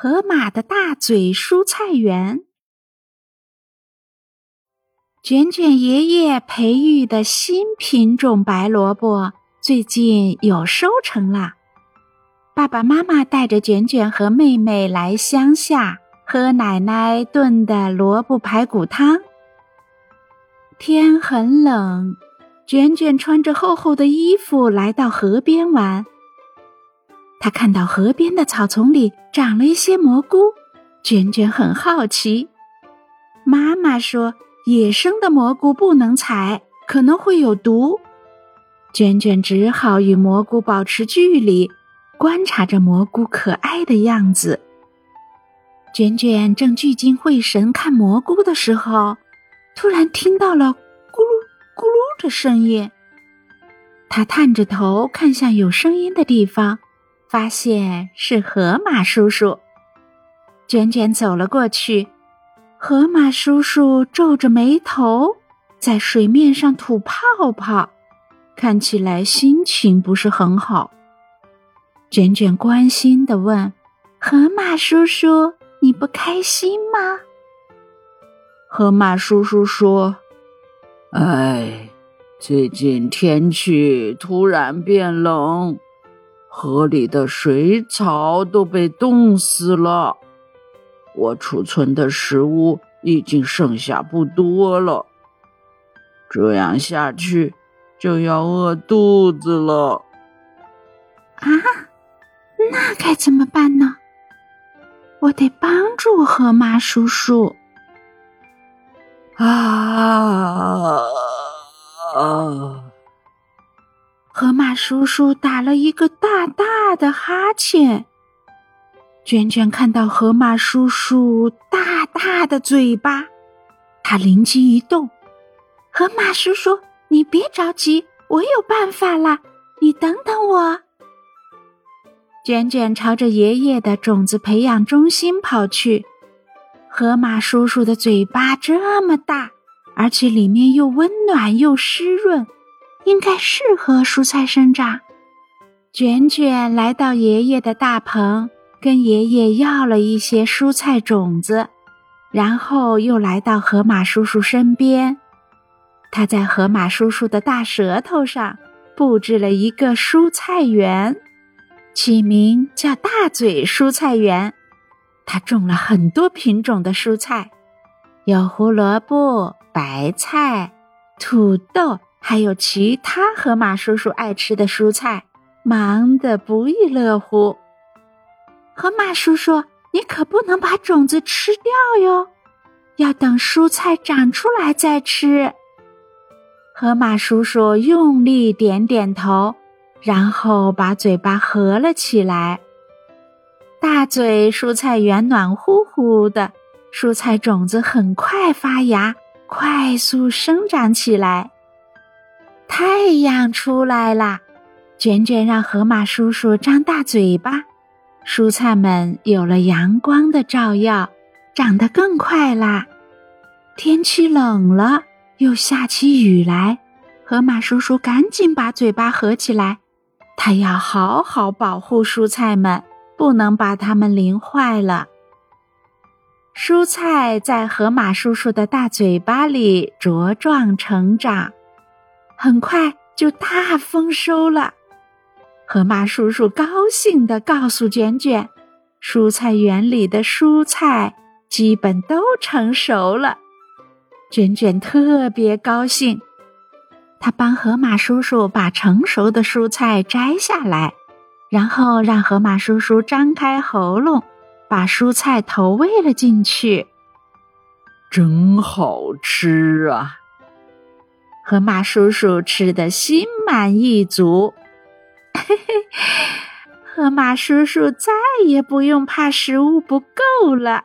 河马的大嘴蔬菜园。卷卷爷爷培育的新品种白萝卜最近有收成了。爸爸妈妈带着卷卷和妹妹来乡下喝奶奶炖的萝卜排骨汤。天很冷，卷卷穿着厚厚的衣服来到河边玩。他看到河边的草丛里长了一些蘑菇，卷卷很好奇。妈妈说：“野生的蘑菇不能采，可能会有毒。”卷卷只好与蘑菇保持距离，观察着蘑菇可爱的样子。卷卷正聚精会神看蘑菇的时候，突然听到了“咕噜咕噜”的声音。他探着头看向有声音的地方。发现是河马叔叔，卷卷走了过去。河马叔叔皱着眉头，在水面上吐泡泡，看起来心情不是很好。卷卷关心的问：“河马叔叔，你不开心吗？”河马叔叔说：“哎，最近天气突然变冷。”河里的水草都被冻死了，我储存的食物已经剩下不多了。这样下去就要饿肚子了。啊，那该怎么办呢？我得帮助河马叔叔。啊啊！叔叔打了一个大大的哈欠。卷卷看到河马叔叔大大的嘴巴，他灵机一动：“河马叔叔，你别着急，我有办法啦！你等等我。”卷卷朝着爷爷的种子培养中心跑去。河马叔叔的嘴巴这么大，而且里面又温暖又湿润。应该适合蔬菜生长。卷卷来到爷爷的大棚，跟爷爷要了一些蔬菜种子，然后又来到河马叔叔身边。他在河马叔叔的大舌头上布置了一个蔬菜园，起名叫“大嘴蔬菜园”。他种了很多品种的蔬菜，有胡萝卜、白菜、土豆。还有其他河马叔叔爱吃的蔬菜，忙得不亦乐乎。河马叔叔，你可不能把种子吃掉哟，要等蔬菜长出来再吃。河马叔叔用力点点头，然后把嘴巴合了起来。大嘴蔬菜园暖乎乎的，蔬菜种子很快发芽，快速生长起来。太阳出来啦！卷卷让河马叔叔张大嘴巴，蔬菜们有了阳光的照耀，长得更快啦。天气冷了，又下起雨来，河马叔叔赶紧把嘴巴合起来，他要好好保护蔬菜们，不能把它们淋坏了。蔬菜在河马叔叔的大嘴巴里茁壮成长。很快就大丰收了，河马叔叔高兴地告诉卷卷：“蔬菜园里的蔬菜基本都成熟了。”卷卷特别高兴，他帮河马叔叔把成熟的蔬菜摘下来，然后让河马叔叔张开喉咙，把蔬菜投喂了进去。真好吃啊！河马叔叔吃得心满意足，嘿嘿，河马叔叔再也不用怕食物不够了。